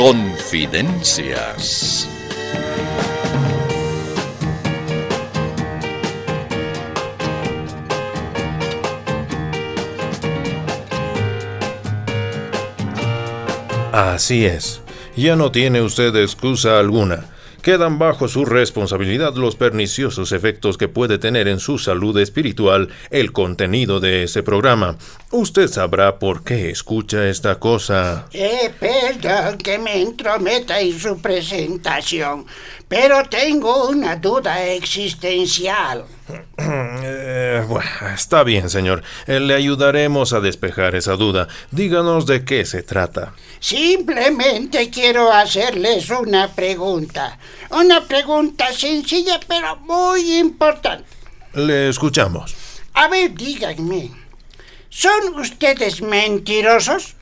Confidencias. Así es. Ya no tiene usted excusa alguna. Quedan bajo su responsabilidad los perniciosos efectos que puede tener en su salud espiritual el contenido de ese programa. Usted sabrá por qué escucha esta cosa. Eh, perdón que me entrometa en su presentación, pero tengo una duda existencial. Eh, bueno, está bien, señor. Eh, le ayudaremos a despejar esa duda. Díganos de qué se trata. Simplemente quiero hacerles una pregunta. Una pregunta sencilla pero muy importante. Le escuchamos. A ver, díganme. ¿Son ustedes mentirosos?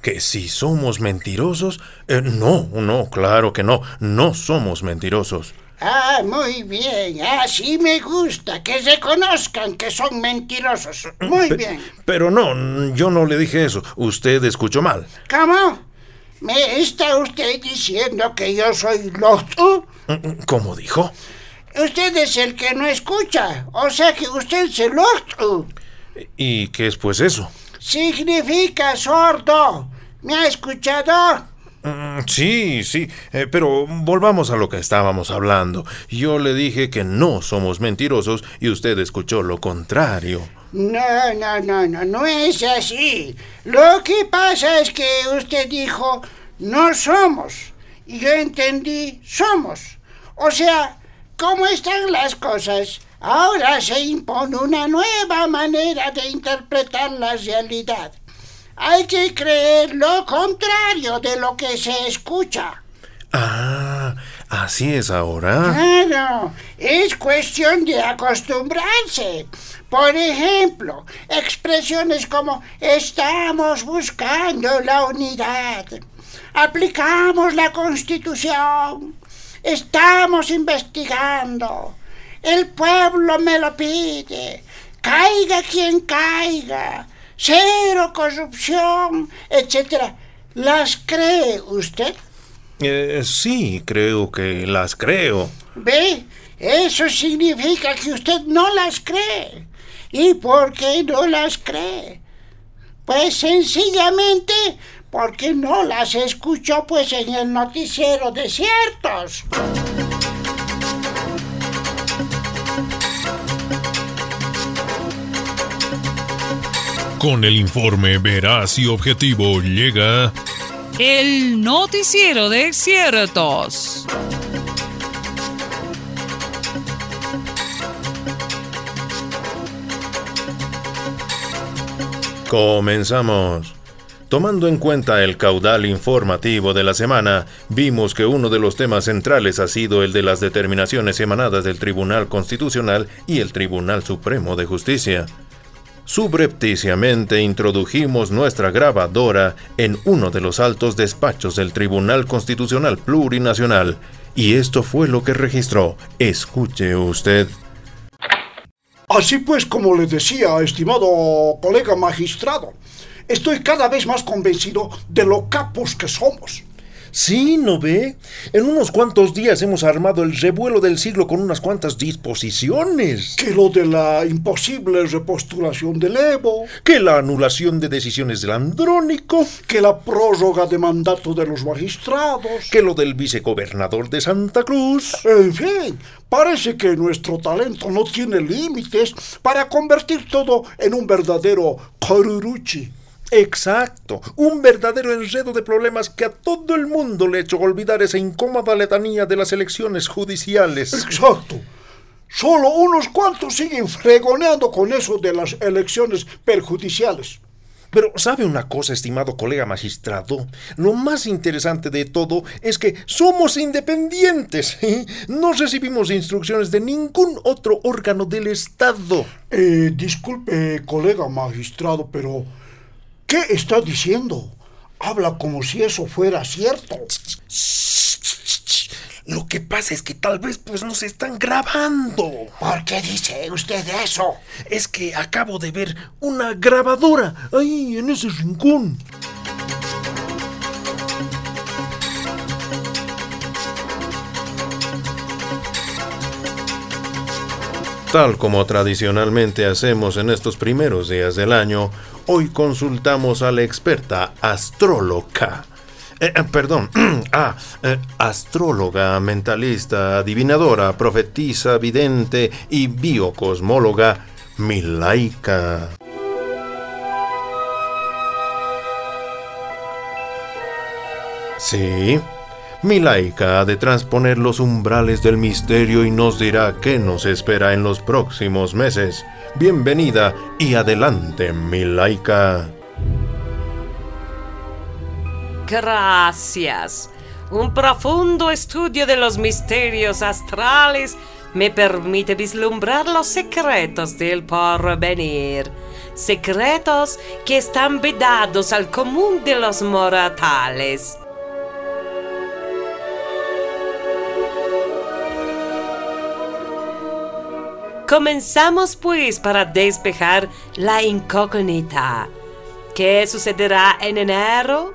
¿Que si somos mentirosos? Eh, no, no, claro que no. No somos mentirosos. Ah, muy bien. Así me gusta. Que reconozcan que son mentirosos. Muy bien. Pero no, yo no le dije eso. Usted escuchó mal. ¿Cómo? ¿Me está usted diciendo que yo soy loco? ¿Cómo dijo? Usted es el que no escucha. O sea que usted es el loco. ¿Y qué es pues eso? Significa sordo. ¿Me ha escuchado? Mm, sí, sí, eh, pero volvamos a lo que estábamos hablando. Yo le dije que no somos mentirosos y usted escuchó lo contrario. No, no, no, no, no es así. Lo que pasa es que usted dijo no somos y yo entendí somos. O sea, ¿cómo están las cosas? Ahora se impone una nueva manera de interpretar la realidad. Hay que creer lo contrario de lo que se escucha. Ah, así es ahora. Claro, es cuestión de acostumbrarse. Por ejemplo, expresiones como estamos buscando la unidad, aplicamos la constitución, estamos investigando, el pueblo me lo pide, caiga quien caiga, cero corrupción, etc. ¿Las cree usted? Eh, sí, creo que las creo. ¿Ve? Eso significa que usted no las cree. ¿Y por qué no las cree? Pues sencillamente porque no las escuchó pues en el noticiero de ciertos. Con el informe veraz y objetivo llega el noticiero de ciertos. Comenzamos. Tomando en cuenta el caudal informativo de la semana, vimos que uno de los temas centrales ha sido el de las determinaciones emanadas del Tribunal Constitucional y el Tribunal Supremo de Justicia. Subrepticiamente introdujimos nuestra grabadora en uno de los altos despachos del Tribunal Constitucional Plurinacional, y esto fue lo que registró. Escuche usted. Así pues, como le decía, estimado colega magistrado, estoy cada vez más convencido de lo capos que somos. Sí, ¿no ve? En unos cuantos días hemos armado el revuelo del siglo con unas cuantas disposiciones. Que lo de la imposible repostulación del Evo. Que la anulación de decisiones del Andrónico. Que la prórroga de mandato de los magistrados. Que lo del vicegobernador de Santa Cruz. En fin, parece que nuestro talento no tiene límites para convertir todo en un verdadero coruruchi. Exacto, un verdadero enredo de problemas que a todo el mundo le ha hecho olvidar esa incómoda letanía de las elecciones judiciales. Exacto. Solo unos cuantos siguen fregoneando con eso de las elecciones perjudiciales. Pero ¿sabe una cosa, estimado colega magistrado? Lo más interesante de todo es que somos independientes. No recibimos instrucciones de ningún otro órgano del Estado. Eh, disculpe, colega magistrado, pero ¿Qué está diciendo? Habla como si eso fuera cierto. Lo que pasa es que tal vez pues nos están grabando. ¿Por qué dice usted eso? Es que acabo de ver una grabadora ahí en ese rincón. Tal como tradicionalmente hacemos en estos primeros días del año, hoy consultamos a la experta astróloga. Eh, eh, perdón, ah, eh, astróloga, mentalista, adivinadora, profetisa, vidente y biocosmóloga, Milaika. Sí, Milaika ha de transponer los umbrales del misterio y nos dirá qué nos espera en los próximos meses. Bienvenida y adelante, Milaika. Gracias. Un profundo estudio de los misterios astrales me permite vislumbrar los secretos del porvenir. Secretos que están vedados al común de los mortales. Comenzamos pues para despejar la incógnita. ¿Qué sucederá en enero?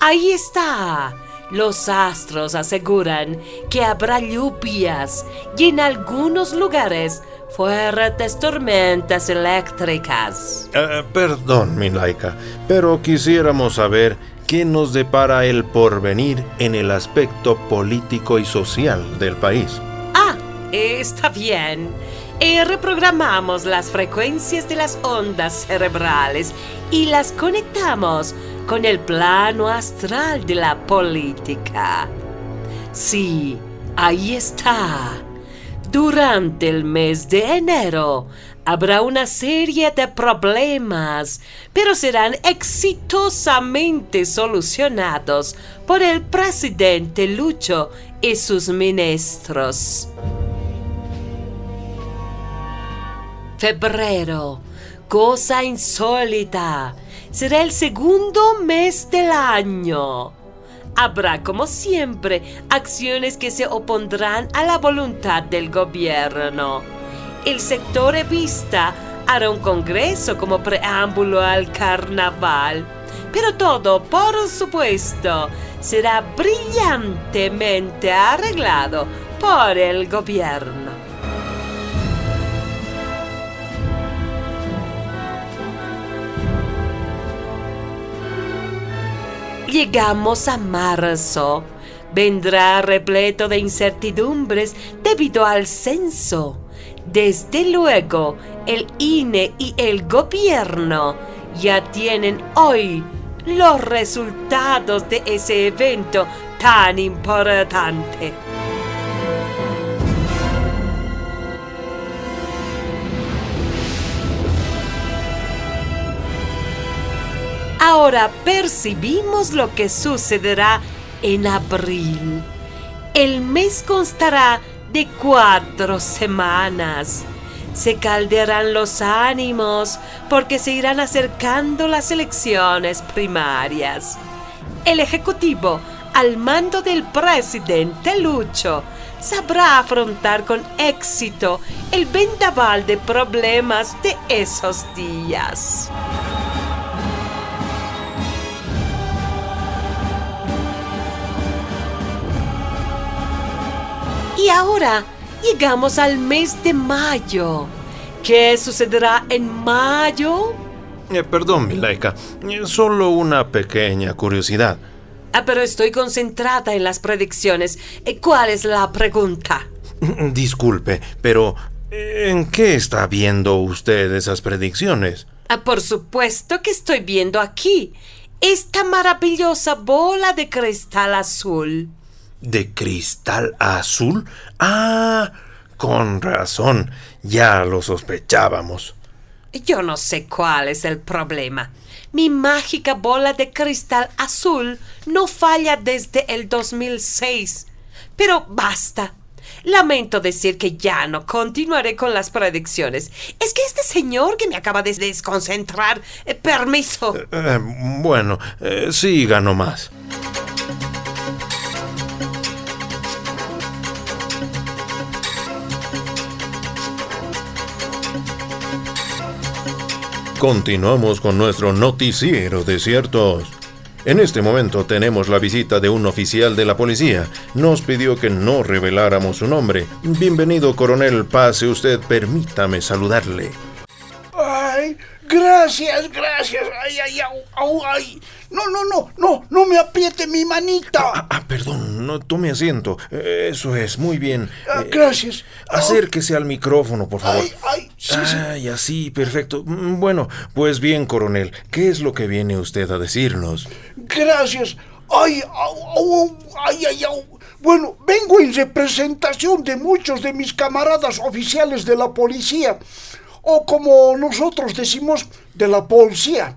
Ahí está. Los astros aseguran que habrá lluvias y en algunos lugares fuertes tormentas eléctricas. Eh, perdón, mi laica, pero quisiéramos saber qué nos depara el porvenir en el aspecto político y social del país. Ah, está bien y reprogramamos las frecuencias de las ondas cerebrales y las conectamos con el plano astral de la política. Sí, ahí está. Durante el mes de enero habrá una serie de problemas, pero serán exitosamente solucionados por el presidente Lucho y sus ministros. Febrero, cosa insólita. Será el segundo mes del año. Habrá, como siempre, acciones que se opondrán a la voluntad del gobierno. El sector evista hará un congreso como preámbulo al carnaval. Pero todo, por supuesto, será brillantemente arreglado por el gobierno. Llegamos a marzo. Vendrá repleto de incertidumbres debido al censo. Desde luego, el INE y el gobierno ya tienen hoy los resultados de ese evento tan importante. Ahora percibimos lo que sucederá en abril. El mes constará de cuatro semanas. Se caldearán los ánimos porque se irán acercando las elecciones primarias. El Ejecutivo, al mando del presidente Lucho, sabrá afrontar con éxito el vendaval de problemas de esos días. Y ahora llegamos al mes de mayo. ¿Qué sucederá en mayo? Eh, perdón, Milaika, eh, solo una pequeña curiosidad. Ah, pero estoy concentrada en las predicciones. Eh, ¿Cuál es la pregunta? Disculpe, pero ¿en qué está viendo usted esas predicciones? Ah, por supuesto que estoy viendo aquí esta maravillosa bola de cristal azul. ¿De cristal azul? Ah, con razón, ya lo sospechábamos. Yo no sé cuál es el problema. Mi mágica bola de cristal azul no falla desde el 2006. Pero basta. Lamento decir que ya no continuaré con las predicciones. Es que este señor que me acaba de desconcentrar. Eh, permiso. Eh, eh, bueno, siga nomás. Continuamos con nuestro noticiero de ciertos. En este momento tenemos la visita de un oficial de la policía. Nos pidió que no reveláramos su nombre. Bienvenido, coronel. Pase usted, permítame saludarle. Ay, gracias, gracias. Ay, ay, au, au, ay. No, no, no, no, no me apriete mi manita. Ah, ah, perdón, no tome asiento. Eh, Eso es, muy bien. Ah, Eh, gracias. Acérquese al micrófono, por favor. Ay, ay, sí, sí. Ay, así, perfecto. Mm, Bueno, pues bien, coronel, ¿qué es lo que viene usted a decirnos? Gracias. Ay, au, ay, ay, au. Bueno, vengo en representación de muchos de mis camaradas oficiales de la policía, o como nosotros decimos, de la policía.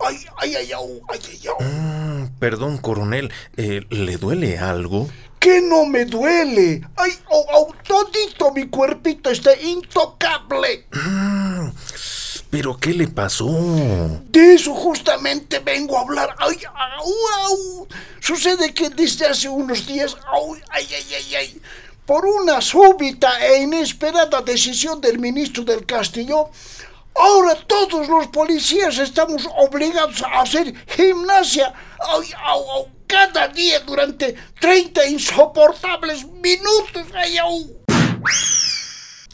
Ay, ay, ay, au, ay. Mm, Perdón, coronel, eh, ¿le duele algo? Que no me duele. Ay, au, au, todito mi cuerpito está intocable. ¿Pero qué le pasó? De eso justamente vengo a hablar. Ay, au, au. Sucede que desde hace unos días, au, ay, ay, ay, ay, por una súbita e inesperada decisión del ministro del Castillo, ahora todos los policías estamos obligados a hacer gimnasia. Ay, au, au, cada día durante 30 insoportables minutos. Ay, au.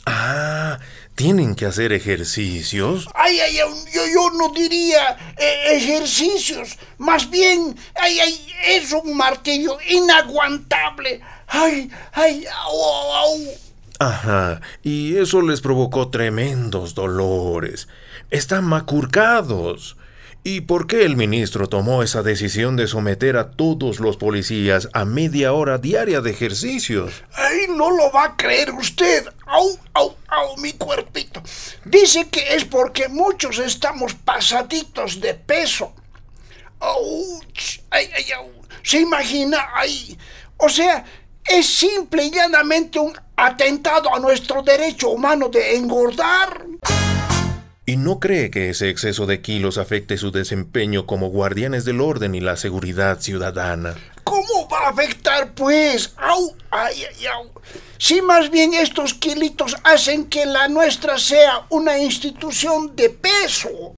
Ah, ¿tienen que hacer ejercicios? Ay, ay, ay, yo, yo no diría eh, ejercicios, más bien, ay, ay, es un martirio inaguantable. Ay, ay, au, au. Ajá, y eso les provocó tremendos dolores. Están macurcados. ¿Y por qué el ministro tomó esa decisión de someter a todos los policías a media hora diaria de ejercicios? Ay, no lo va a creer usted. Au, au, au, mi cuerpito. Dice que es porque muchos estamos pasaditos de peso. Ouch, ay, ay, au. ¿Se imagina? Ay, o sea, es simple y llanamente un atentado a nuestro derecho humano de engordar. ¿Y no cree que ese exceso de kilos afecte su desempeño como guardianes del orden y la seguridad ciudadana? ¿Cómo va a afectar, pues? ¡Au! ¡Ay, ay, au! Si más bien estos kilitos hacen que la nuestra sea una institución de peso.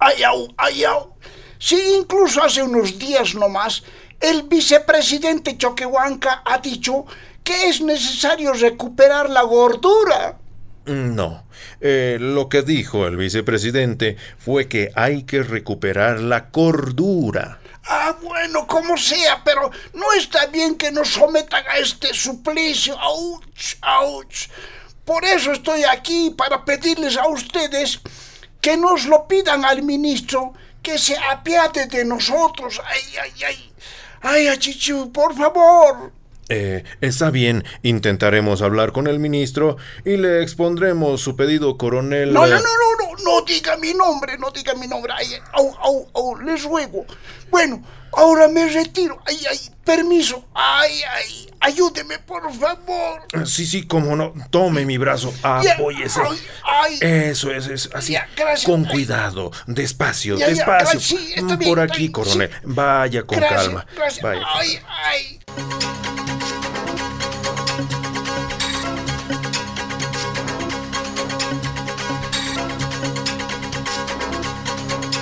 ¡Ay, au! ¡Ay, au! Si incluso hace unos días nomás, el vicepresidente Choquehuanca ha dicho que es necesario recuperar la gordura. No. Eh, lo que dijo el vicepresidente fue que hay que recuperar la cordura. Ah, bueno, como sea, pero no está bien que nos sometan a este suplicio. ¡Auch! ¡Auch! Por eso estoy aquí, para pedirles a ustedes que nos lo pidan al ministro, que se apiade de nosotros. ¡Ay, ay, ay! ¡Ay, achichu, por favor! Eh, está bien, intentaremos hablar con el ministro y le expondremos su pedido, coronel. No, no, no, no, no, no diga mi nombre, no diga mi nombre. Ay, au, au, au, les ruego. Bueno, ahora me retiro. Ay, ay, permiso. Ay, ay, ayúdeme, por favor. Sí, sí, como no. Tome mi brazo, apóyese. ay, ay. Eso es, es así. Ya, gracias. Con cuidado, despacio, Ya, despacio. ay, sí, está bien, Por aquí, sí. coronel. Vaya con gracias, calma. Gracias. Vaya. Ay, ay.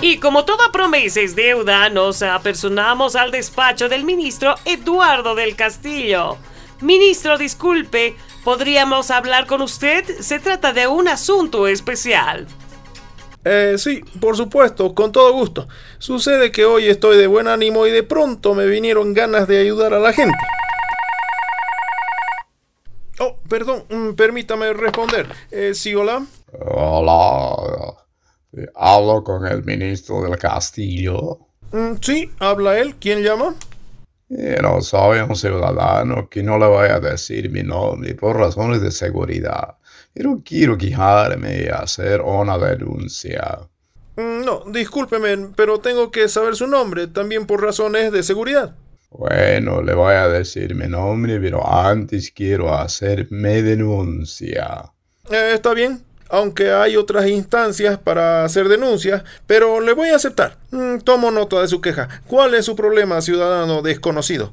Y como toda promesa es deuda, nos apersonamos al despacho del ministro Eduardo del Castillo. Ministro, disculpe, ¿podríamos hablar con usted? Se trata de un asunto especial. Eh, sí, por supuesto, con todo gusto. Sucede que hoy estoy de buen ánimo y de pronto me vinieron ganas de ayudar a la gente. Oh, perdón, mm, permítame responder. Eh, sí, hola. Hola, eh, hablo con el ministro del Castillo. Mm, sí, habla él. ¿Quién llama? Eh, no soy un ciudadano que no le voy a decir mi nombre por razones de seguridad, pero quiero quejarme y hacer una denuncia. Mm, no, discúlpeme, pero tengo que saber su nombre, también por razones de seguridad. Bueno, le voy a decir mi nombre, pero antes quiero hacer mi denuncia. Eh, está bien, aunque hay otras instancias para hacer denuncias, pero le voy a aceptar. Mm, tomo nota de su queja. ¿Cuál es su problema, ciudadano desconocido?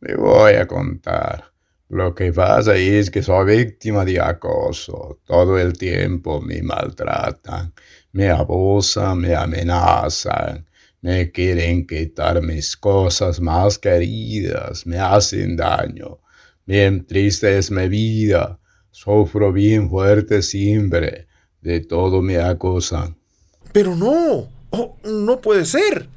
Le voy a contar. Lo que pasa es que soy víctima de acoso. Todo el tiempo me maltratan, me abusan, me amenazan. Me quieren quitar mis cosas más queridas, me hacen daño. Bien triste es mi vida, sufro bien fuerte siempre, de todo me acusan. Pero no, oh, no puede ser.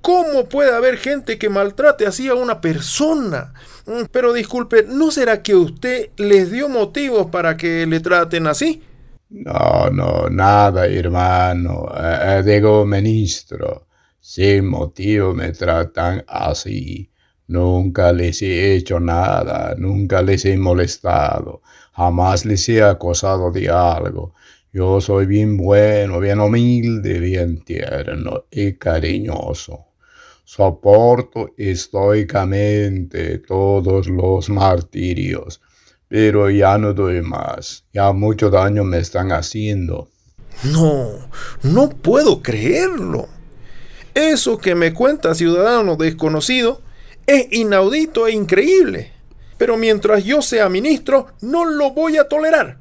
¿Cómo puede haber gente que maltrate así a una persona? Mm, pero disculpe, ¿no será que usted les dio motivos para que le traten así? No, no, nada, hermano. Eh, eh, digo, ministro, sin motivo me tratan así. Nunca les he hecho nada, nunca les he molestado, jamás les he acosado de algo. Yo soy bien bueno, bien humilde, bien tierno y cariñoso. Soporto estoicamente todos los martirios, pero ya no doy más. Ya mucho daño me están haciendo. No, no puedo creerlo. Eso que me cuenta ciudadano desconocido es inaudito e increíble. Pero mientras yo sea ministro, no lo voy a tolerar.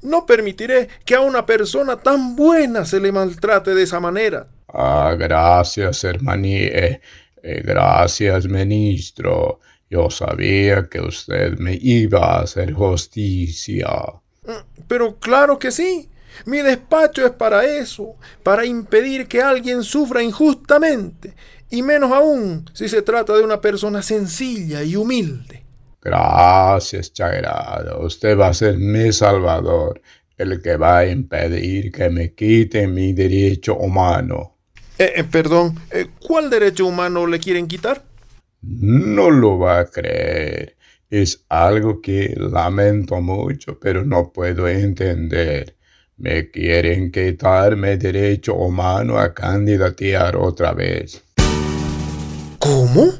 No permitiré que a una persona tan buena se le maltrate de esa manera. Ah, gracias, hermaní. gracias, ministro. Yo sabía que usted me iba a hacer justicia. Mm, pero claro que sí. Mi despacho es para eso, para impedir que alguien sufra injustamente, y menos aún si se trata de una persona sencilla y humilde. Gracias, Chagrado. Usted va a ser mi salvador, el que va a impedir que me quiten mi derecho humano. Eh, eh, perdón, eh, ¿cuál derecho humano le quieren quitar? No lo va a creer. Es algo que lamento mucho, pero no puedo entender. Me quieren quitarme derecho humano a candidatear otra vez. ¿Cómo?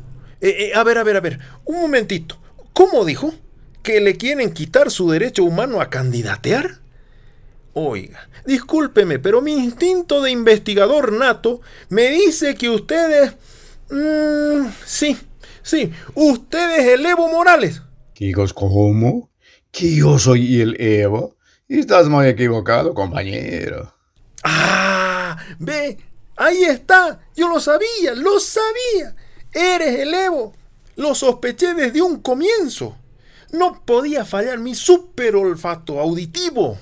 a ver, a ver, a ver. Un momentito. ¿Cómo dijo? ¿Que le quieren quitar su derecho humano a candidatear? Oiga, discúlpeme, pero mi instinto de investigador nato me dice que ustedes... Mmm, sí, sí, ustedes el Evo Morales. Chicos, ¿cómo? ¿Que yo soy el Evo? Estás muy equivocado, compañero. Ah, ve, ahí está. Yo lo sabía, lo sabía. Eres el Evo. Lo sospeché desde un comienzo. No podía fallar mi super olfato auditivo.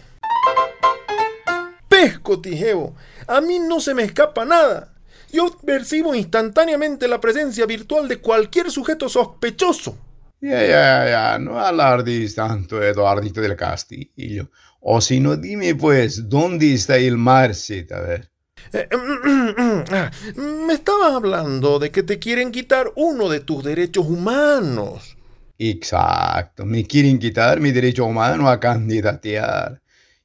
Pesco, Tijebo. A mí no se me escapa nada. Yo percibo instantáneamente la presencia virtual de cualquier sujeto sospechoso. Ya, ya, ya, no alardes tanto, Eduardito del Castillo. O si no, dime pues, ¿dónde está el Marcet? A ver. Eh, ah, me estabas hablando de que te quieren quitar uno de tus derechos humanos. Exacto, me quieren quitar mi derecho humano a candidatear.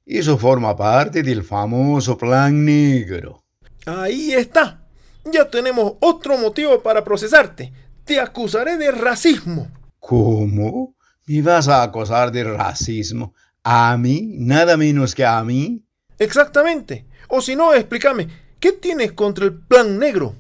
Eso forma parte del famoso plan negro. Ahí está. Ya tenemos otro motivo para procesarte. Te acusaré de racismo. ¿Cómo? ¿Me vas a acusar de racismo? ¿A mí? ¿Nada menos que a mí? Exactamente. O si no, explícame, ¿qué tienes contra el plan negro?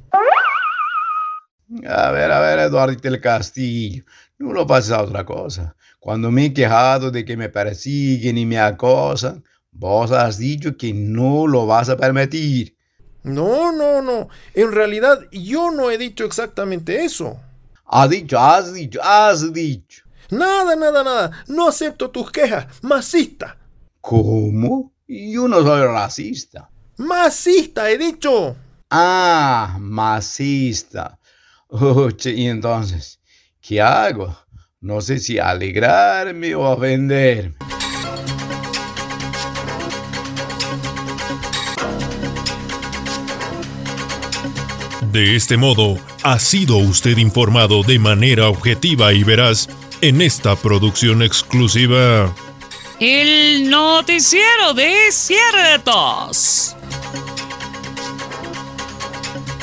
A ver, a ver, Eduardo del Castillo, no lo pases a otra cosa. Cuando me he quejado de que me persiguen y me acosan, Vos has dicho que no lo vas a permitir. No, no, no. En realidad yo no he dicho exactamente eso. Has dicho, has dicho, has dicho. Nada, nada, nada. No acepto tus quejas. Masista. ¿Cómo? Yo no soy racista. Masista, he dicho. Ah, masista. Oye, y entonces, ¿qué hago? No sé si alegrarme o ofenderme. De este modo, ha sido usted informado de manera objetiva y veraz en esta producción exclusiva. El noticiero de ciertos.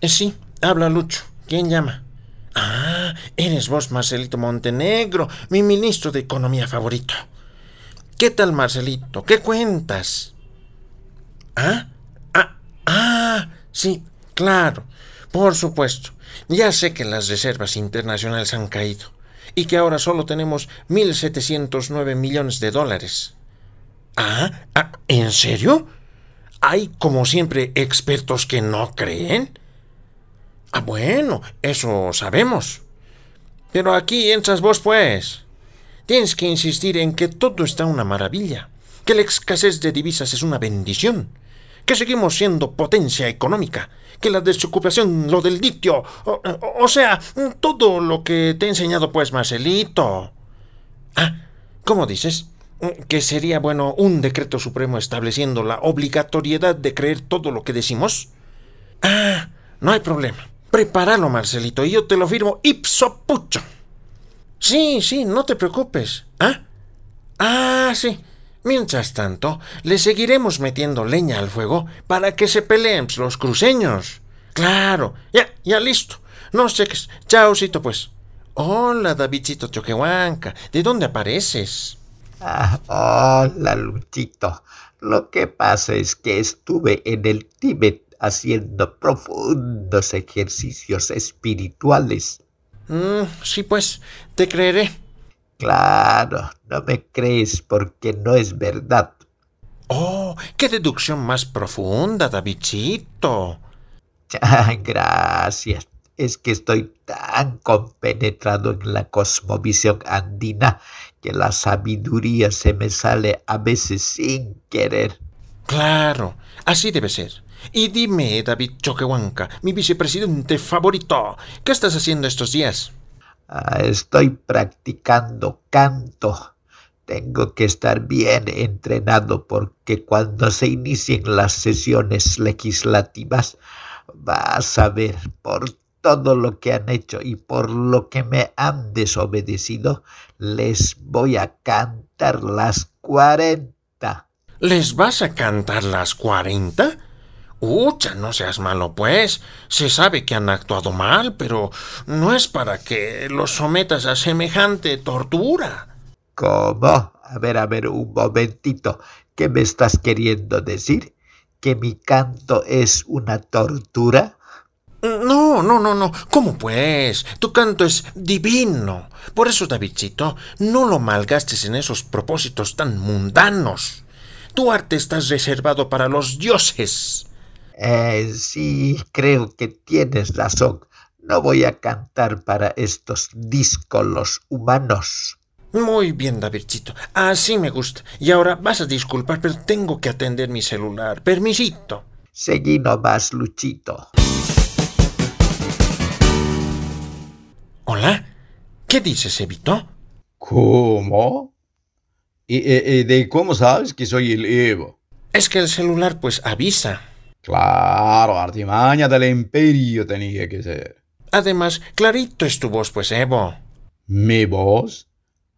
Eh, sí, habla Lucho. ¿Quién llama? Ah, eres vos, Marcelito Montenegro, mi ministro de Economía favorito. ¿Qué tal, Marcelito? ¿Qué cuentas? ¿Ah? Ah, ah, sí, claro, por supuesto. Ya sé que las reservas internacionales han caído y que ahora solo tenemos 1.709 millones de dólares. Ah, ah, ¿en serio? ¿Hay, como siempre, expertos que no creen? Ah, bueno, eso sabemos. Pero aquí entras vos, pues. Tienes que insistir en que todo está una maravilla, que la escasez de divisas es una bendición, que seguimos siendo potencia económica, que la desocupación, lo del litio, o, sea, todo lo que te he enseñado, pues, Marcelito. Ah, ¿cómo dices? ¿Que sería bueno un decreto supremo estableciendo la obligatoriedad de creer todo lo que decimos? Ah, no hay problema. Prepáralo, Marcelito, y yo te lo firmo ipso pucho. Sí, sí, no te preocupes. ¿Ah? Ah, sí. Mientras tanto, le seguiremos metiendo leña al fuego para que se peleen los cruceños. Claro, ya, ya listo. No sé qué. Chaocito, pues. Hola, Davidcito Choquehuanca. ¿De dónde apareces? Ah, hola, Luchito. Lo que pasa es que estuve en el Tíbet haciendo profundos ejercicios espirituales. Mm, sí, pues, te creeré. Claro, no me crees porque no es verdad. Oh, qué deducción más profunda, Davidcito. Gracias. Es que estoy tan compenetrado en la cosmovisión andina que la sabiduría se me sale a veces sin querer. Claro, así debe ser. Y dime, David Choquehuanca, mi vicepresidente favorito, ¿qué estás haciendo estos días? Ah, estoy practicando canto. Tengo que estar bien entrenado porque cuando se inicien las sesiones legislativas vas a ver por todo lo que han hecho y por lo que me han desobedecido, les voy a cantar las cuarenta. ¿Les vas a cantar las cuarenta? Ucha, no seas malo, pues. Se sabe que han actuado mal, pero no es para que los sometas a semejante tortura. ¿Cómo? A ver, a ver, un momentito. ¿Qué me estás queriendo decir? ¿Que mi canto es una tortura? No, no, no, no. ¿Cómo pues? Tu canto es divino. Por eso, Davidcito, no lo malgastes en esos propósitos tan mundanos. Tu arte está reservado para los dioses. Eh, sí, creo que tienes razón. No voy a cantar para estos díscolos humanos. Muy bien, Davidcito. Así me gusta. Y ahora vas a disculpar, pero tengo que atender mi celular. Permisito. Seguí nomás, Luchito. Hola. ¿Qué dices, Evito? ¿Cómo? ¿Y, de cómo sabes que soy el Evo? Es que el celular pues avisa. Claro, artimaña del imperio tenía que ser. Además, clarito es tu voz, pues, Evo. ¿Mi voz?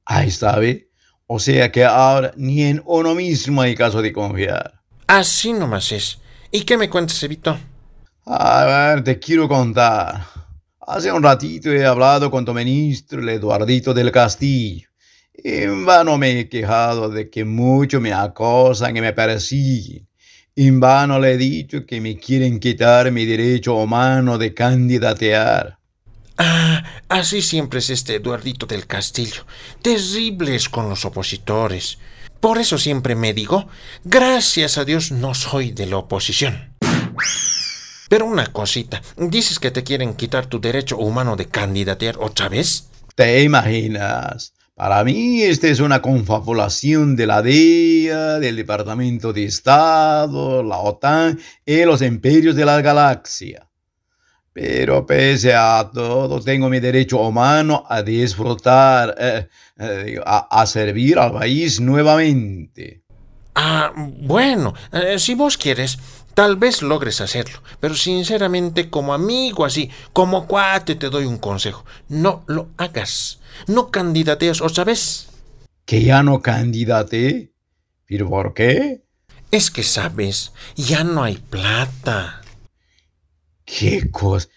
Ahí sabe. O sea que ahora ni en uno mismo hay caso de confiar. Así nomás es. ¿Y qué me cuentas, Evito? A ver, te quiero contar. Hace un ratito he hablado con tu ministro, el Eduardito del Castillo. En vano me he quejado de que mucho me acosan y me persiguen. En vano le he dicho que me quieren quitar mi derecho humano de candidatear. Ah, así siempre es este Eduardito del Castillo. Terribles con los opositores. Por eso siempre me digo, gracias a Dios no soy de la oposición. Pero una cosita, ¿dices que te quieren quitar tu derecho humano de candidatear otra vez? ¿Te imaginas? Para mí, esta es una confabulación de la DEA, del Departamento de Estado, la OTAN y los imperios de la galaxia. Pero pese a todo, tengo mi derecho humano a disfrutar, eh, eh, a, servir al país nuevamente. Ah, bueno, eh, si vos quieres, tal vez logres hacerlo, pero sinceramente como amigo así, como cuate te doy un consejo, no lo hagas. No candidateas otra vez. ¿Que ya no candidate? ¿Pero por qué? Es que sabes, ya no hay plata. ¿Qué cosa?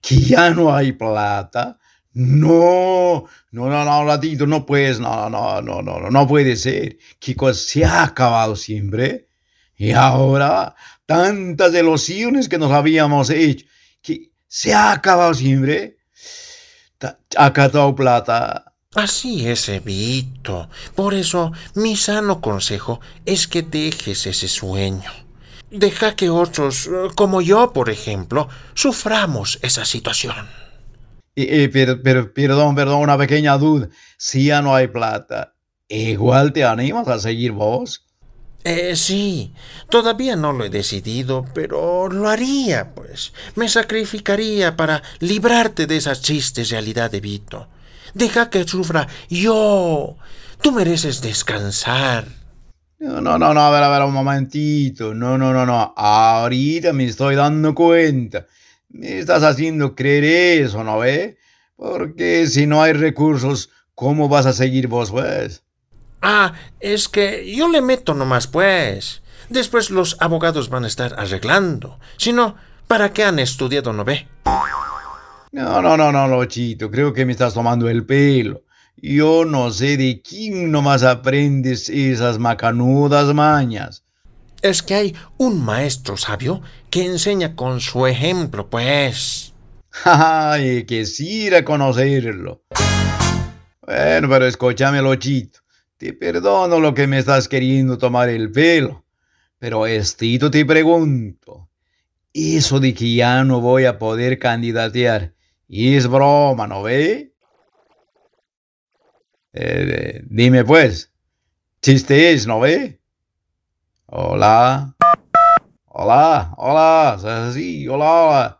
¿Que ya no hay plata? No, no, no, no, ratito, no puedes, no, no, no, no, no, no puede ser. ¿Qué cosa? Se ha acabado siempre. Y ahora, tantas ilusiones que nos habíamos hecho, que se ha acabado siempre. Ha catado plata. Así es, Evito. Por eso, mi sano consejo es que dejes ese sueño. Deja que otros, eh, como yo, por ejemplo, suframos esa situación. Y, perdón, perdón, una pequeña duda. Si ya no hay plata, ¿igual te animas a seguir vos? Eh, sí, todavía no lo he decidido, pero lo haría, pues. Me sacrificaría para librarte de esa triste realidad, Evito. Deja que sufra yo. Tú mereces descansar. No, no, no, no, a ver, a ver, un momentito. No, no, no, no. Ahorita me estoy dando cuenta. Me estás haciendo creer eso, ¿no ve? Porque si no hay recursos, ¿cómo vas a seguir vos, pues? Ah, es que yo le meto nomás, pues. Después los abogados van a estar arreglando. Si no, ¿para qué han estudiado, no ve? No, no, no, no, Lochito, creo que me estás tomando el pelo. Yo no sé de quién nomás aprendes esas macanudas mañas. Es que hay un maestro sabio que enseña con su ejemplo, pues. Ay, quisiera conocerlo. Bueno, pero escúchame, Lochito. Te perdono lo que me estás queriendo tomar el pelo. Pero estito te pregunto. Eso de que ya no voy a poder candidatear es broma, ¿no ve? Eh, dime pues, chiste es, ¿no ve? Hola. Hola, hola, sí, hola, hola.